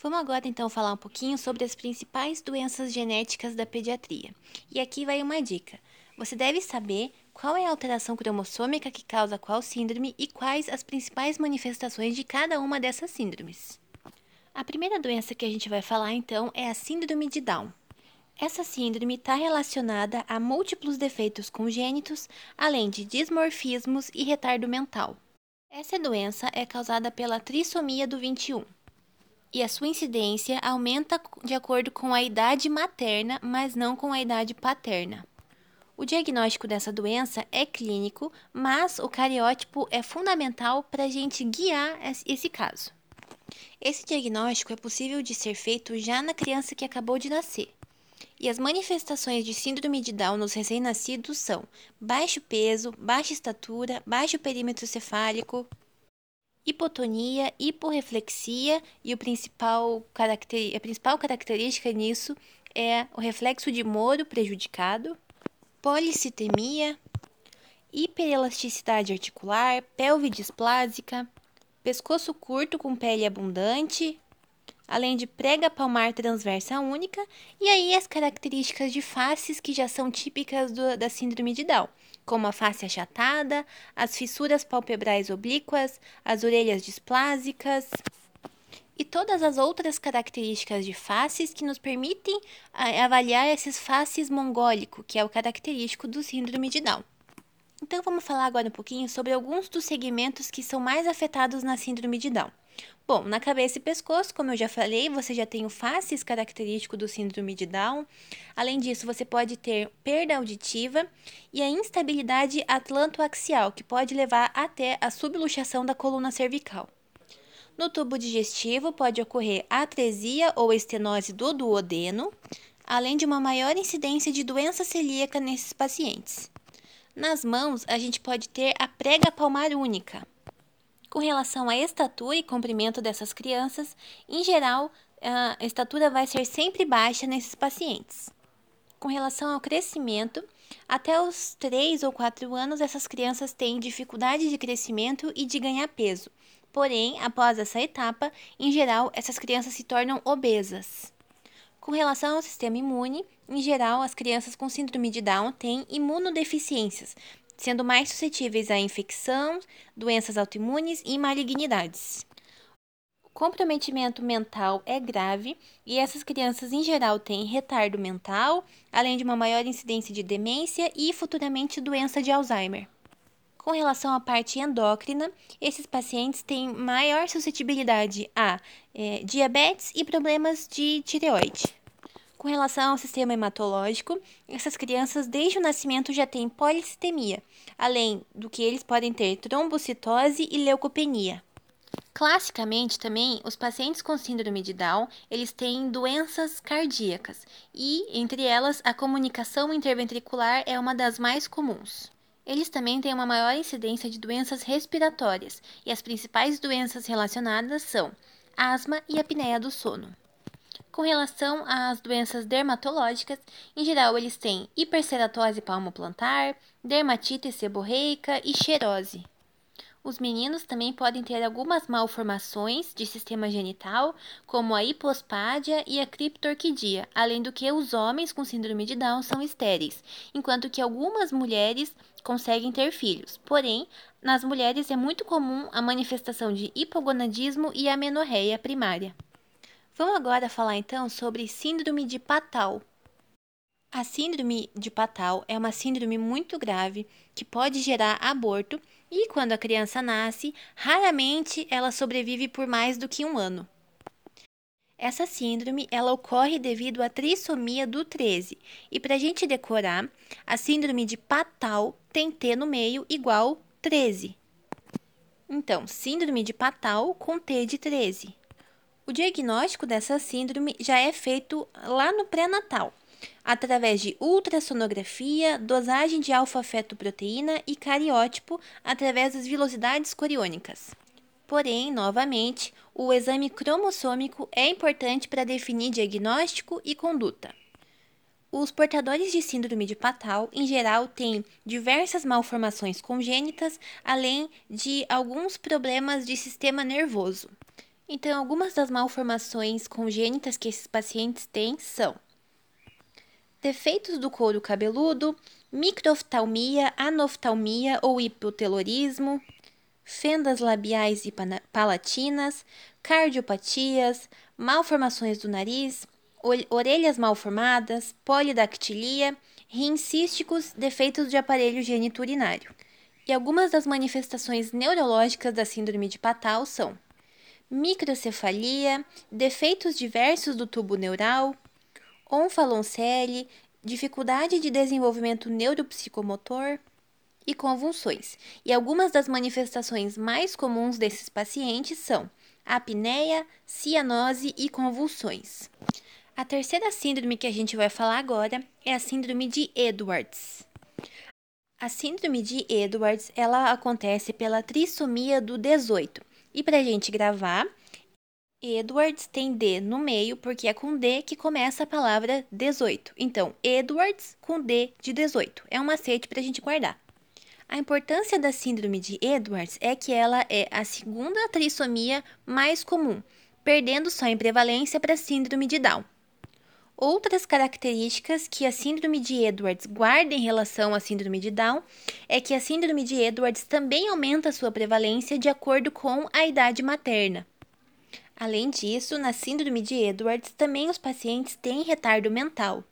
Vamos agora então falar um pouquinho sobre as principais doenças genéticas da pediatria. E aqui vai uma dica. Você deve saber qual é a alteração cromossômica que causa qual síndrome e quais as principais manifestações de cada uma dessas síndromes. A primeira doença que a gente vai falar então é a síndrome de Down. Essa síndrome está relacionada a múltiplos defeitos congênitos, além de dismorfismos e retardo mental. Essa doença é causada pela trissomia do 21 e a sua incidência aumenta de acordo com a idade materna, mas não com a idade paterna. O diagnóstico dessa doença é clínico, mas o cariótipo é fundamental para a gente guiar esse caso. Esse diagnóstico é possível de ser feito já na criança que acabou de nascer. E as manifestações de síndrome de Down nos recém-nascidos são baixo peso, baixa estatura, baixo perímetro cefálico, hipotonia, hiporreflexia e o principal caracter... a principal característica nisso é o reflexo de Moro prejudicado, policitemia, hiperelasticidade articular, pelve displásica, pescoço curto com pele abundante, além de prega palmar transversa única, e aí as características de faces que já são típicas do, da síndrome de Down, como a face achatada, as fissuras palpebrais oblíquas, as orelhas displásicas e todas as outras características de faces que nos permitem avaliar esses faces mongólico, que é o característico do síndrome de Down. Então vamos falar agora um pouquinho sobre alguns dos segmentos que são mais afetados na síndrome de Down. Bom, na cabeça e pescoço, como eu já falei, você já tem o faces característico do síndrome de Down. Além disso, você pode ter perda auditiva e a instabilidade atlantoaxial, que pode levar até a subluxação da coluna cervical. No tubo digestivo, pode ocorrer atresia ou estenose do duodeno, além de uma maior incidência de doença celíaca nesses pacientes. Nas mãos, a gente pode ter a prega palmar única. Com relação à estatura e comprimento dessas crianças, em geral, a estatura vai ser sempre baixa nesses pacientes. Com relação ao crescimento, até os 3 ou 4 anos, essas crianças têm dificuldade de crescimento e de ganhar peso. Porém, após essa etapa, em geral, essas crianças se tornam obesas. Com relação ao sistema imune, em geral, as crianças com síndrome de Down têm imunodeficiências, sendo mais suscetíveis à infecção, doenças autoimunes e malignidades. O comprometimento mental é grave e essas crianças, em geral, têm retardo mental, além de uma maior incidência de demência e futuramente doença de Alzheimer. Com relação à parte endócrina, esses pacientes têm maior suscetibilidade a é, diabetes e problemas de tireoide. Com relação ao sistema hematológico, essas crianças desde o nascimento já têm policitemia, além do que eles podem ter trombocitose e leucopenia. Classicamente também, os pacientes com síndrome de Down, eles têm doenças cardíacas e, entre elas, a comunicação interventricular é uma das mais comuns. Eles também têm uma maior incidência de doenças respiratórias e as principais doenças relacionadas são asma e apneia do sono. Com relação às doenças dermatológicas, em geral eles têm hiperceratose palmoplantar, dermatite seborreica e xerose. Os meninos também podem ter algumas malformações de sistema genital, como a hipospádia e a criptorquidia, além do que os homens com síndrome de Down são estéreis, enquanto que algumas mulheres conseguem ter filhos. Porém, nas mulheres é muito comum a manifestação de hipogonadismo e amenorreia primária. Vamos agora falar então sobre síndrome de Patal. A síndrome de Patal é uma síndrome muito grave que pode gerar aborto e, quando a criança nasce, raramente ela sobrevive por mais do que um ano. Essa síndrome ela ocorre devido à trissomia do 13 e para a gente decorar, a síndrome de Patal tem T no meio igual 13. Então, síndrome de Patal com T de 13. O diagnóstico dessa síndrome já é feito lá no pré-natal, através de ultrassonografia, dosagem de alfa-fetoproteína e cariótipo através das velocidades coriônicas. Porém, novamente, o exame cromossômico é importante para definir diagnóstico e conduta. Os portadores de síndrome de Patal, em geral, têm diversas malformações congênitas, além de alguns problemas de sistema nervoso. Então, algumas das malformações congênitas que esses pacientes têm são defeitos do couro cabeludo, microftalmia, anoftalmia ou hipotelorismo, fendas labiais e palatinas, cardiopatias, malformações do nariz, orelhas malformadas, polidactilia, rins císticos, defeitos de aparelho geniturinário. E algumas das manifestações neurológicas da síndrome de Patal são microcefalia, defeitos diversos do tubo neural, onfaloncele, dificuldade de desenvolvimento neuropsicomotor e convulsões. E algumas das manifestações mais comuns desses pacientes são apneia, cianose e convulsões. A terceira síndrome que a gente vai falar agora é a síndrome de Edwards. A síndrome de Edwards, ela acontece pela trissomia do 18. E para a gente gravar, Edwards tem D no meio, porque é com D que começa a palavra 18. Então, Edwards com D de 18. É um macete para a gente guardar. A importância da síndrome de Edwards é que ela é a segunda trissomia mais comum, perdendo só em prevalência para a síndrome de Down. Outras características que a síndrome de Edwards guarda em relação à síndrome de Down é que a síndrome de Edwards também aumenta sua prevalência de acordo com a idade materna. Além disso, na síndrome de Edwards também os pacientes têm retardo mental,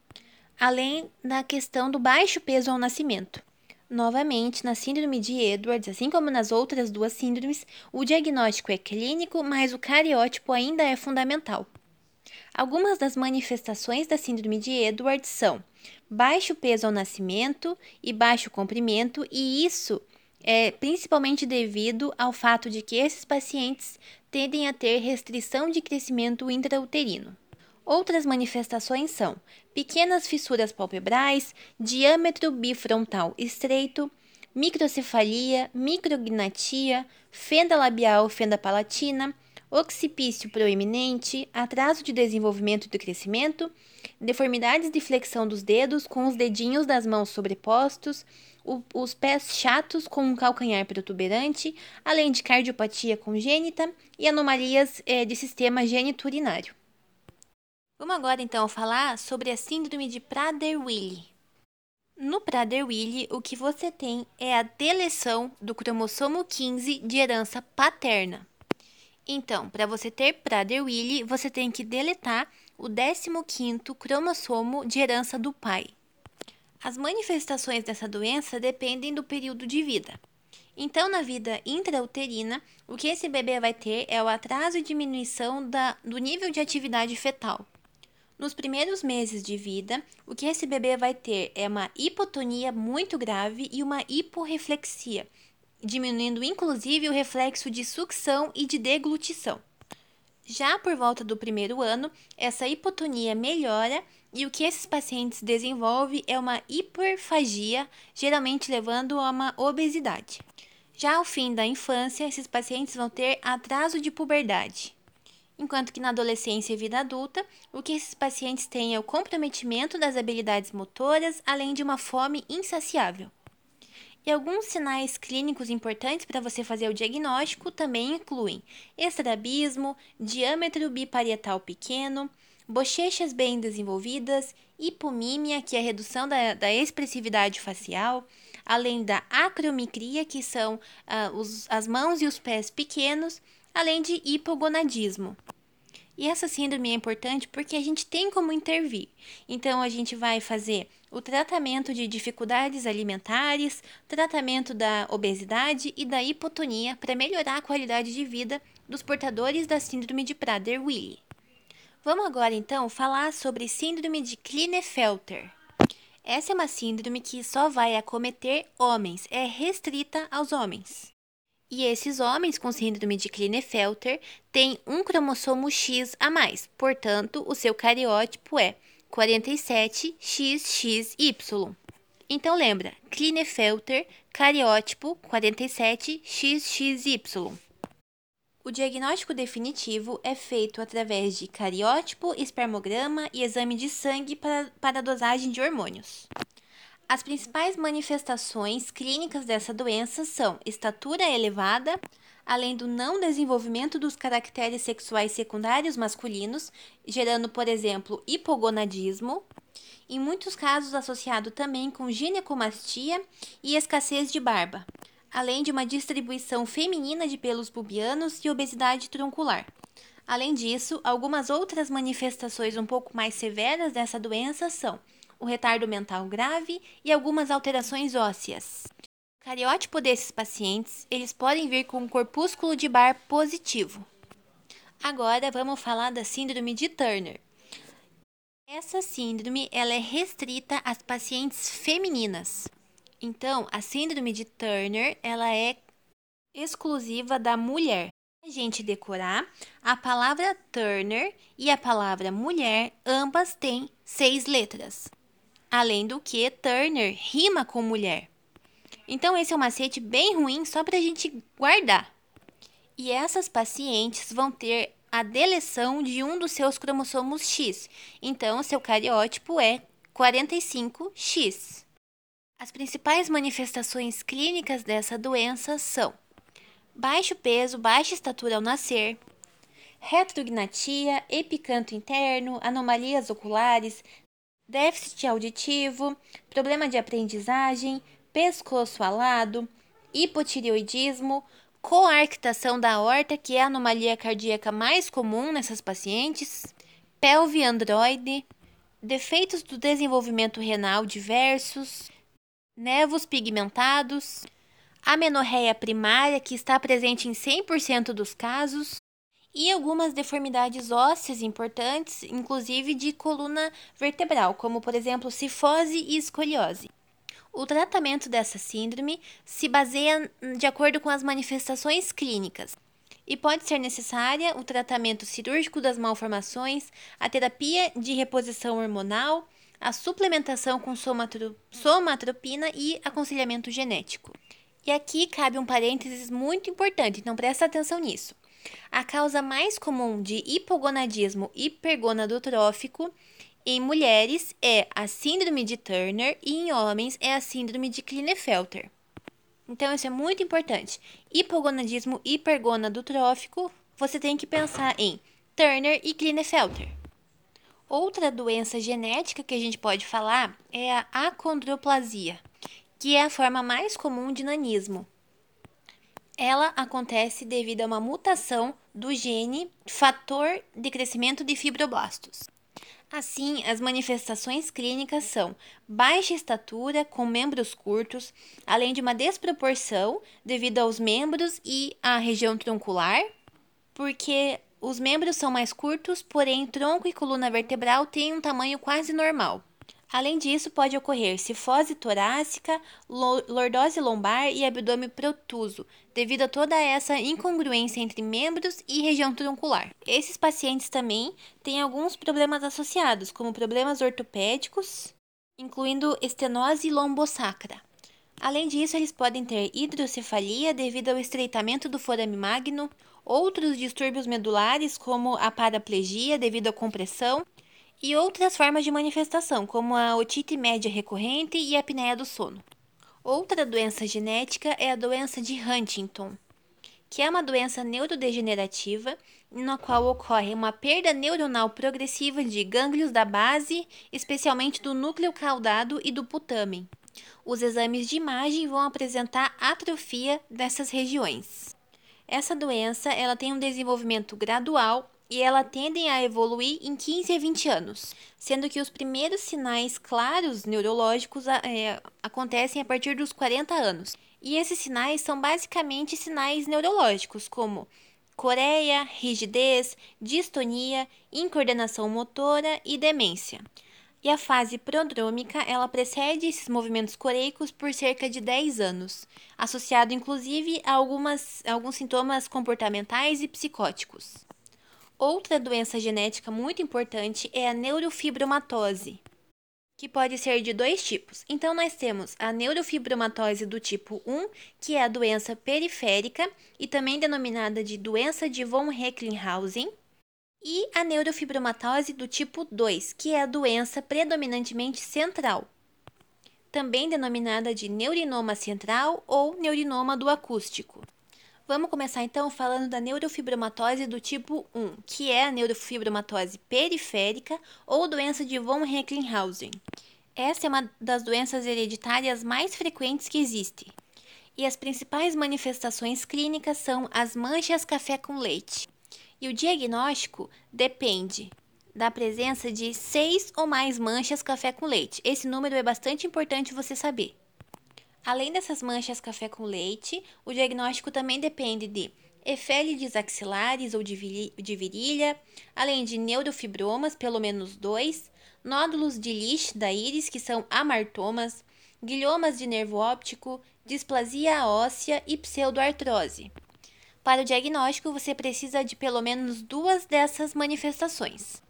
além da questão do baixo peso ao nascimento. Novamente, na síndrome de Edwards, assim como nas outras duas síndromes, o diagnóstico é clínico, mas o cariótipo ainda é fundamental. Algumas das manifestações da síndrome de Edwards são baixo peso ao nascimento e baixo comprimento, e isso é principalmente devido ao fato de que esses pacientes tendem a ter restrição de crescimento intrauterino. Outras manifestações são pequenas fissuras palpebrais, diâmetro bifrontal estreito, microcefalia, micrognatia, fenda labial, fenda palatina, occipício proeminente, atraso de desenvolvimento e do crescimento, deformidades de flexão dos dedos com os dedinhos das mãos sobrepostos, o, os pés chatos com um calcanhar protuberante, além de cardiopatia congênita e anomalias é, de sistema geniturinário. Vamos agora então falar sobre a síndrome de Prader-Willi. No Prader-Willi, o que você tem é a deleção do cromossomo 15 de herança paterna. Então, para você ter Prader-Willi, você tem que deletar o 15º cromossomo de herança do pai. As manifestações dessa doença dependem do período de vida. Então, na vida intrauterina, o que esse bebê vai ter é o atraso e diminuição da, do nível de atividade fetal. Nos primeiros meses de vida, o que esse bebê vai ter é uma hipotonia muito grave e uma hiporreflexia, diminuindo inclusive o reflexo de sucção e de deglutição. Já por volta do primeiro ano, essa hipotonia melhora e o que esses pacientes desenvolvem é uma hiperfagia, geralmente levando a uma obesidade. Já ao fim da infância, esses pacientes vão ter atraso de puberdade. Enquanto que na adolescência e vida adulta, o que esses pacientes têm é o comprometimento das habilidades motoras, além de uma fome insaciável. E alguns sinais clínicos importantes para você fazer o diagnóstico também incluem estrabismo, diâmetro biparietal pequeno, bochechas bem desenvolvidas, hipomímia, que é a redução da, da expressividade facial, além da acromicria, que são uh, os, as mãos e os pés pequenos, além de hipogonadismo. E essa síndrome é importante porque a gente tem como intervir. Então, a gente vai fazer o tratamento de dificuldades alimentares, tratamento da obesidade e da hipotonia para melhorar a qualidade de vida dos portadores da síndrome de Prader-Willi. Vamos agora então falar sobre síndrome de Klinefelter. Essa é uma síndrome que só vai acometer homens, é restrita aos homens. E esses homens com síndrome de Klinefelter têm um cromossomo X a mais, portanto, o seu cariótipo é 47XXY. Então lembra, Klinefelter, cariótipo 47XXY. O diagnóstico definitivo é feito através de cariótipo, espermograma e exame de sangue para, para dosagem de hormônios. As principais manifestações clínicas dessa doença são estatura elevada, além do não desenvolvimento dos caracteres sexuais secundários masculinos, gerando, por exemplo, hipogonadismo, em muitos casos associado também com ginecomastia e escassez de barba, além de uma distribuição feminina de pelos pubianos e obesidade troncular. Além disso, algumas outras manifestações um pouco mais severas dessa doença são o retardo mental grave e algumas alterações ósseas. O cariótipo desses pacientes, eles podem vir com um corpúsculo de bar positivo. Agora vamos falar da síndrome de Turner. Essa síndrome ela é restrita às pacientes femininas. Então, a síndrome de Turner ela é exclusiva da mulher. A gente decorar a palavra Turner e a palavra mulher, ambas têm seis letras. Além do que, Turner rima com mulher. Então, esse é um macete bem ruim só para a gente guardar. E essas pacientes vão ter a deleção de um dos seus cromossomos X. Então, seu cariótipo é 45X. As principais manifestações clínicas dessa doença são baixo peso, baixa estatura ao nascer, retrognatia, epicanto interno, anomalias oculares, déficit auditivo, problema de aprendizagem, pescoço alado, hipotireoidismo, coarctação da aorta, que é a anomalia cardíaca mais comum nessas pacientes, pelve androide, defeitos do desenvolvimento renal diversos, nevos pigmentados, amenorreia primária, que está presente em 100% dos casos, e algumas deformidades ósseas importantes, inclusive de coluna vertebral, como por exemplo cifose e escoliose. O tratamento dessa síndrome se baseia de acordo com as manifestações clínicas e pode ser necessária o tratamento cirúrgico das malformações, a terapia de reposição hormonal, a suplementação com somatropina e aconselhamento genético. E aqui cabe um parênteses muito importante, então presta atenção nisso. A causa mais comum de hipogonadismo hipergonadotrófico em mulheres é a síndrome de Turner e em homens é a síndrome de Klinefelter. Então isso é muito importante. Hipogonadismo hipergonadotrófico, você tem que pensar em Turner e Klinefelter. Outra doença genética que a gente pode falar é a acondroplasia, que é a forma mais comum de nanismo. Ela acontece devido a uma mutação do gene fator de crescimento de fibroblastos. Assim, as manifestações clínicas são baixa estatura com membros curtos, além de uma desproporção devido aos membros e à região troncular, porque os membros são mais curtos, porém tronco e coluna vertebral têm um tamanho quase normal. Além disso, pode ocorrer cifose torácica, lordose lombar e abdômen protuso, devido a toda essa incongruência entre membros e região troncular. Esses pacientes também têm alguns problemas associados, como problemas ortopédicos, incluindo estenose lombosacra. Além disso, eles podem ter hidrocefalia devido ao estreitamento do forame magno, outros distúrbios medulares, como a paraplegia devido à compressão, e outras formas de manifestação, como a otite média recorrente e a apneia do sono. Outra doença genética é a doença de Huntington, que é uma doença neurodegenerativa na qual ocorre uma perda neuronal progressiva de gânglios da base, especialmente do núcleo caudado e do putamen. Os exames de imagem vão apresentar atrofia dessas regiões. Essa doença ela tem um desenvolvimento gradual e ela tendem a evoluir em 15 a 20 anos, sendo que os primeiros sinais claros neurológicos é, acontecem a partir dos 40 anos. E esses sinais são basicamente sinais neurológicos, como coreia, rigidez, distonia, incoordenação motora e demência. E a fase prodrômica, ela precede esses movimentos coreicos por cerca de 10 anos, associado inclusive a, algumas, a alguns sintomas comportamentais e psicóticos. Outra doença genética muito importante é a neurofibromatose, que pode ser de dois tipos. Então, nós temos a neurofibromatose do tipo 1, que é a doença periférica e também denominada de doença de von Recklinghausen, e a neurofibromatose do tipo 2, que é a doença predominantemente central, também denominada de neurinoma central ou neurinoma do acústico. Vamos começar então falando da neurofibromatose do tipo 1, que é a neurofibromatose periférica ou doença de von Recklinghausen. Essa é uma das doenças hereditárias mais frequentes que existe. E as principais manifestações clínicas são as manchas café com leite. E o diagnóstico depende da presença de seis ou mais manchas café com leite. Esse número é bastante importante você saber. Além dessas manchas café com leite, o diagnóstico também depende de efélides axilares ou de virilha, além de neurofibromas, pelo menos dois, nódulos de Lisch da íris, que são amartomas, guilhomas de nervo óptico, displasia óssea e pseudoartrose. Para o diagnóstico, você precisa de pelo menos duas dessas manifestações.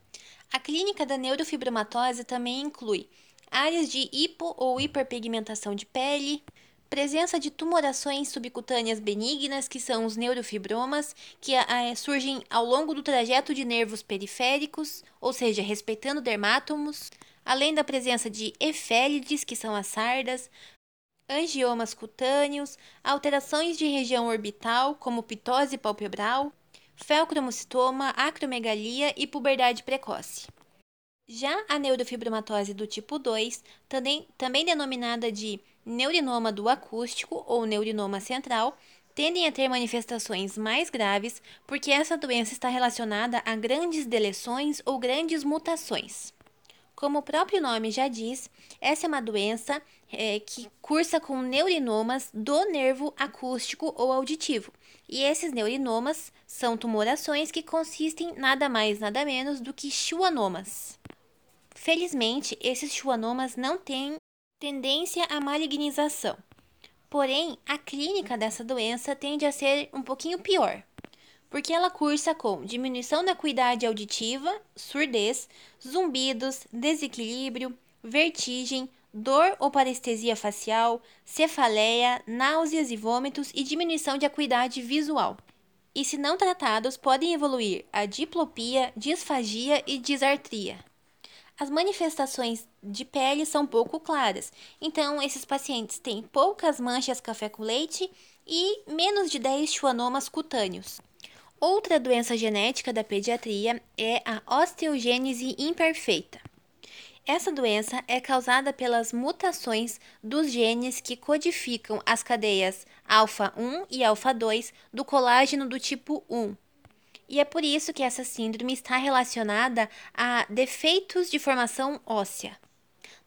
A clínica da neurofibromatose também inclui áreas de hipo ou hiperpigmentação de pele, presença de tumorações subcutâneas benignas, que são os neurofibromas, que é, surgem ao longo do trajeto de nervos periféricos, ou seja, respeitando dermátomos, além da presença de efélides, que são as sardas, angiomas cutâneos, alterações de região orbital, como pitose palpebral, felcromocitoma, acromegalia e puberdade precoce. Já a neurofibromatose do tipo 2, também, também denominada de neurinoma do acústico ou neurinoma central, tendem a ter manifestações mais graves porque essa doença está relacionada a grandes deleções ou grandes mutações. Como o próprio nome já diz, essa é uma doença é, que cursa com neurinomas do nervo acústico ou auditivo. E esses neurinomas são tumorações que consistem nada mais nada menos do que schwannomas. Felizmente, esses schwannomas não têm tendência à malignização. Porém, a clínica dessa doença tende a ser um pouquinho pior, porque ela cursa com diminuição da acuidade auditiva, surdez, zumbidos, desequilíbrio, vertigem, dor ou parestesia facial, cefaleia, náuseas e vômitos e diminuição de acuidade visual. E se não tratados, podem evoluir a diplopia, disfagia e disartria. As manifestações de pele são pouco claras, então esses pacientes têm poucas manchas café com leite e menos de 10 schwannomas cutâneos. Outra doença genética da pediatria é a osteogênese imperfeita. Essa doença é causada pelas mutações dos genes que codificam as cadeias alfa 1 e alfa 2 do colágeno do tipo 1, e é por isso que essa síndrome está relacionada a defeitos de formação óssea.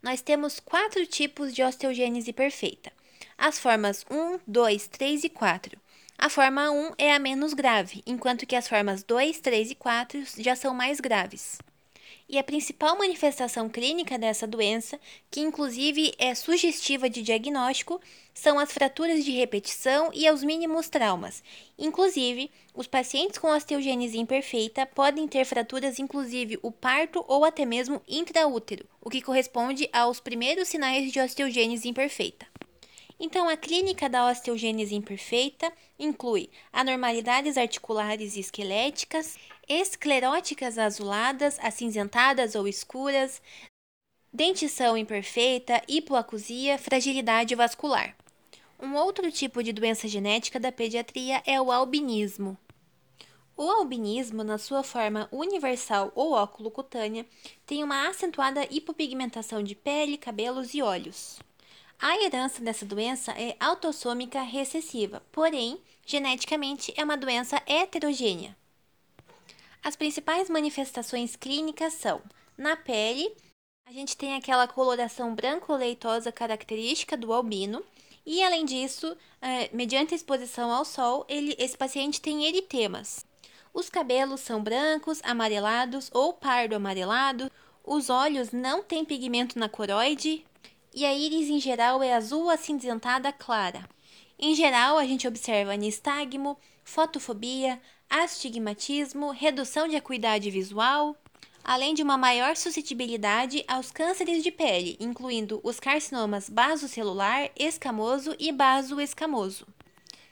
Nós temos quatro tipos de osteogênese perfeita: as formas 1, 2, 3 e 4. A forma 1 é a menos grave, enquanto que as formas 2, 3 e 4 já são mais graves. E a principal manifestação clínica dessa doença, que inclusive é sugestiva de diagnóstico, são as fraturas de repetição e os mínimos traumas. Inclusive, os pacientes com osteogênese imperfeita podem ter fraturas, inclusive o parto ou até mesmo intraútero, o que corresponde aos primeiros sinais de osteogênese imperfeita. Então, a clínica da osteogênese imperfeita inclui anormalidades articulares e esqueléticas, escleróticas azuladas, acinzentadas ou escuras, dentição imperfeita, hipoacusia, fragilidade vascular. Um outro tipo de doença genética da pediatria é o albinismo. O albinismo, na sua forma universal ou óculo cutânea, tem uma acentuada hipopigmentação de pele, cabelos e olhos. A herança dessa doença é autossômica recessiva, porém, geneticamente é uma doença heterogênea. As principais manifestações clínicas são: na pele, a gente tem aquela coloração branco-leitosa característica do albino, e além disso, é, mediante a exposição ao sol, ele, esse paciente tem eritemas. Os cabelos são brancos, amarelados ou pardo-amarelado, os olhos não têm pigmento na coroide, e a íris em geral é azul acinzentada clara. Em geral, a gente observa nistagmo, fotofobia, astigmatismo, redução de acuidade visual, além de uma maior suscetibilidade aos cânceres de pele, incluindo os carcinomas basocelular, escamoso e basoescamoso.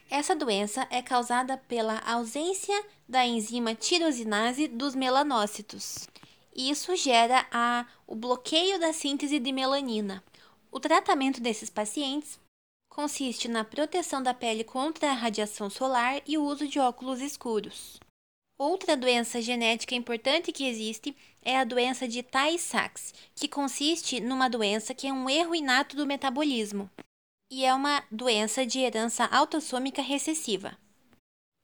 Essa doença é causada pela ausência da enzima tirosinase dos melanócitos. Isso gera a, o bloqueio da síntese de melanina. O tratamento desses pacientes consiste na proteção da pele contra a radiação solar e o uso de óculos escuros. Outra doença genética importante que existe é a doença de Tay-Sachs, que consiste numa doença que é um erro inato do metabolismo e é uma doença de herança autossômica recessiva.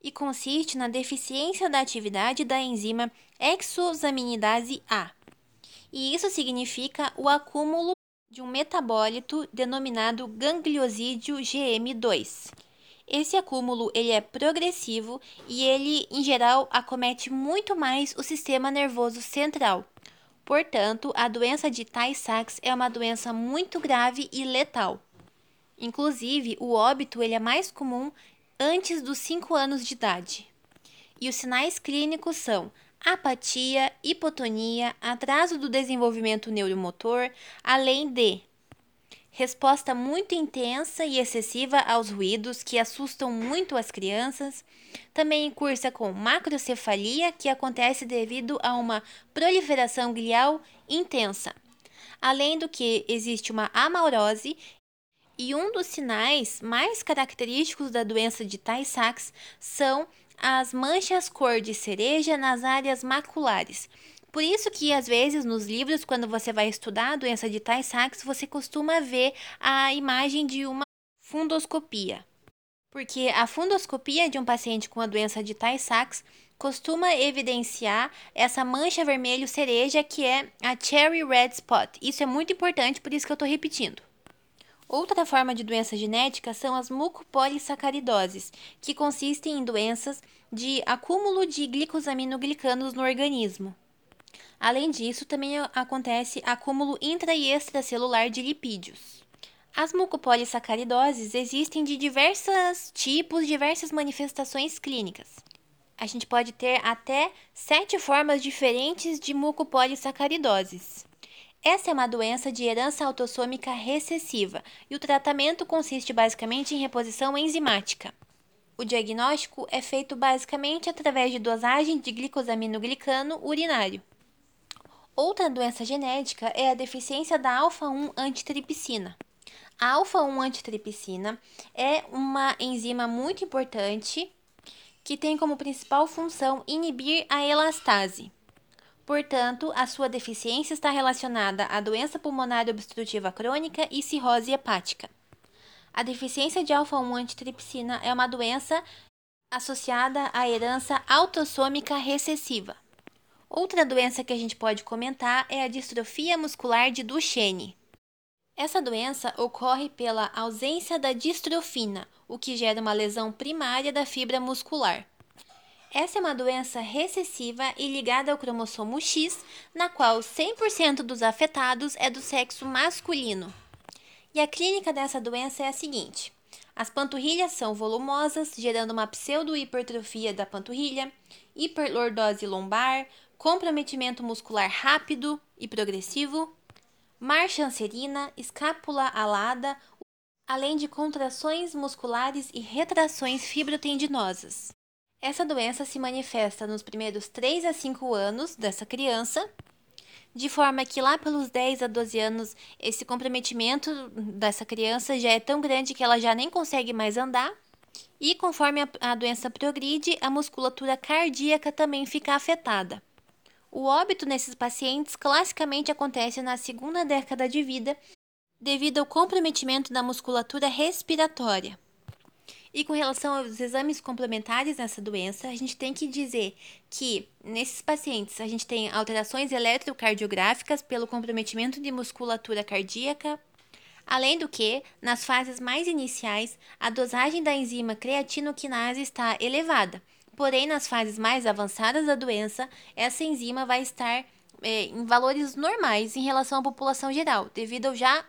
E consiste na deficiência da atividade da enzima exosaminidase A. E isso significa o acúmulo de um metabólito denominado gangliosídeo GM2. Esse acúmulo ele é progressivo e ele, em geral, acomete muito mais o sistema nervoso central. Portanto, a doença de Tay-Sachs é uma doença muito grave e letal. Inclusive, o óbito ele é mais comum antes dos 5 anos de idade. E os sinais clínicos são apatia, hipotonia, atraso do desenvolvimento neuromotor, além de resposta muito intensa e excessiva aos ruídos que assustam muito as crianças. Também cursa com macrocefalia, que acontece devido a uma proliferação glial intensa. Além do que existe uma amaurose e um dos sinais mais característicos da doença de Tay-Sachs são as manchas cor de cereja nas áreas maculares. Por isso que às vezes nos livros, quando você vai estudar a doença de Tay-Sachs, você costuma ver a imagem de uma fundoscopia. Porque a fundoscopia de um paciente com a doença de Tay-Sachs costuma evidenciar essa mancha vermelho cereja que é a cherry red spot. Isso é muito importante, por isso que eu estou repetindo. Outra forma de doença genética são as mucopolissacaridoses, que consistem em doenças de acúmulo de glicosaminoglicanos no organismo. Além disso, também acontece acúmulo intra e extracelular de lipídios. As mucopolissacaridoses existem de diversos tipos, diversas manifestações clínicas. A gente pode ter até sete formas diferentes de mucopolissacaridoses. Essa é uma doença de herança autossômica recessiva e o tratamento consiste basicamente em reposição enzimática. O diagnóstico é feito basicamente através de dosagem de glicosaminoglicano urinário. Outra doença genética é a deficiência da alfa-1 antitripsina. A alfa-1 antitripsina é uma enzima muito importante que tem como principal função inibir a elastase. Portanto, a sua deficiência está relacionada à doença pulmonar obstrutiva crônica e cirrose hepática. A deficiência de alfa-1 antitripsina é uma doença associada à herança autossômica recessiva. Outra doença que a gente pode comentar é a distrofia muscular de Duchenne. Essa doença ocorre pela ausência da distrofina, o que gera uma lesão primária da fibra muscular. Essa é uma doença recessiva e ligada ao cromossomo X, na qual 100% dos afetados é do sexo masculino. E a clínica dessa doença é a seguinte: as panturrilhas são volumosas, gerando uma pseudo-hipertrofia da panturrilha, hiperlordose lombar, comprometimento muscular rápido e progressivo, marcha anserina, escápula alada, além de contrações musculares e retrações fibrotendinosas. Essa doença se manifesta nos primeiros 3 a 5 anos dessa criança, de forma que lá pelos 10 a 12 anos esse comprometimento dessa criança já é tão grande que ela já nem consegue mais andar. E conforme a, a doença progride, a musculatura cardíaca também fica afetada. O óbito nesses pacientes classicamente acontece na segunda década de vida devido ao comprometimento da musculatura respiratória. E com relação aos exames complementares nessa doença, a gente tem que dizer que nesses pacientes a gente tem alterações eletrocardiográficas pelo comprometimento de musculatura cardíaca, Além do que, nas fases mais iniciais, a dosagem da enzima creatinoquinase está elevada. Porém, nas fases mais avançadas da doença, essa enzima vai estar é, em valores normais em relação à população geral, devido ao já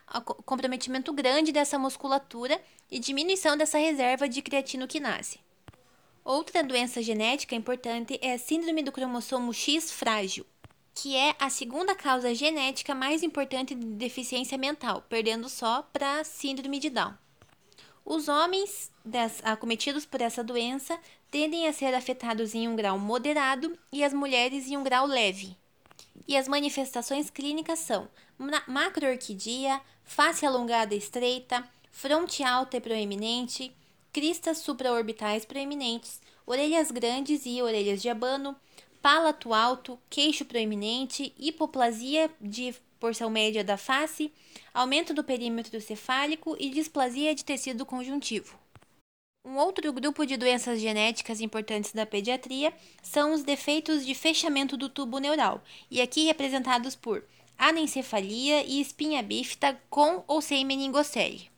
comprometimento grande dessa musculatura e diminuição dessa reserva de creatinoquinase. Outra doença genética importante é a síndrome do cromossomo X frágil, que é a segunda causa genética mais importante de deficiência mental, perdendo só para a síndrome de Down. Os homens acometidos por essa doença tendem a ser afetados em um grau moderado e as mulheres em um grau leve. E as manifestações clínicas são macroorquidia, face alongada estreita, fronte alta e proeminente, cristas supraorbitais proeminentes, orelhas grandes e orelhas de abano, palato alto, queixo proeminente, hipoplasia de porção média da face, aumento do perímetro cefálico e displasia de tecido conjuntivo. Um outro grupo de doenças genéticas importantes da pediatria são os defeitos de fechamento do tubo neural, e aqui representados por anencefalia e espinha bífida com ou sem meningocele.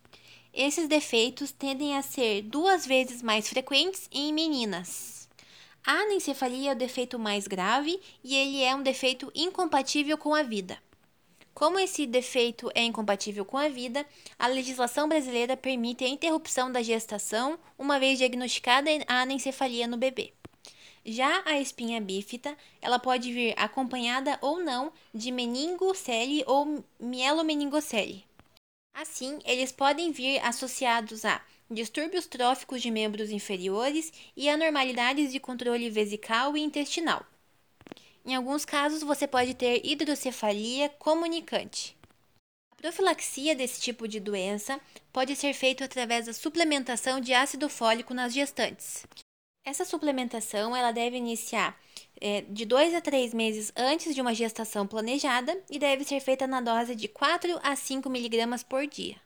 Esses defeitos tendem a ser duas vezes mais frequentes em meninas. A anencefalia é o defeito mais grave e ele é um defeito incompatível com a vida. Como esse defeito é incompatível com a vida, a legislação brasileira permite a interrupção da gestação uma vez diagnosticada a anencefalia no bebê. Já a espinha bífida, ela pode vir acompanhada ou não de meningocele ou mielomeningocele. Assim, eles podem vir associados a distúrbios tróficos de membros inferiores e anormalidades de controle vesical e intestinal. Em alguns casos, você pode ter hidrocefalia comunicante. A profilaxia desse tipo de doença pode ser feita através da suplementação de ácido fólico nas gestantes. Essa suplementação ela deve iniciar é, de 2 a 3 meses antes de uma gestação planejada e deve ser feita na dose de 4 a 5 miligramas por dia.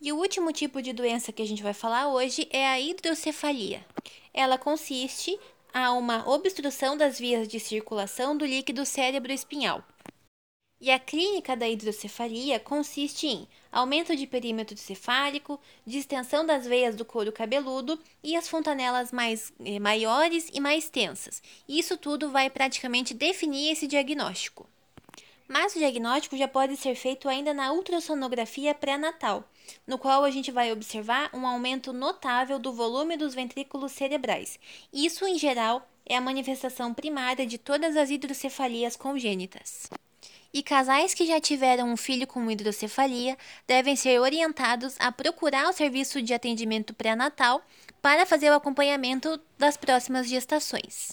E o último tipo de doença que a gente vai falar hoje é a hidrocefalia. Ela consiste a uma obstrução das vias de circulação do líquido cérebro espinhal. E a clínica da hidrocefalia consiste em aumento de perímetro cefálico, distensão das veias do couro cabeludo e as fontanelas mais eh, maiores e mais tensas. Isso tudo vai praticamente definir esse diagnóstico. Mas o diagnóstico já pode ser feito ainda na ultrassonografia pré-natal, no qual a gente vai observar um aumento notável do volume dos ventrículos cerebrais. Isso, em geral, é a manifestação primária de todas as hidrocefalias congênitas. E casais que já tiveram um filho com hidrocefalia devem ser orientados a procurar o serviço de atendimento pré-natal para fazer o acompanhamento das próximas gestações.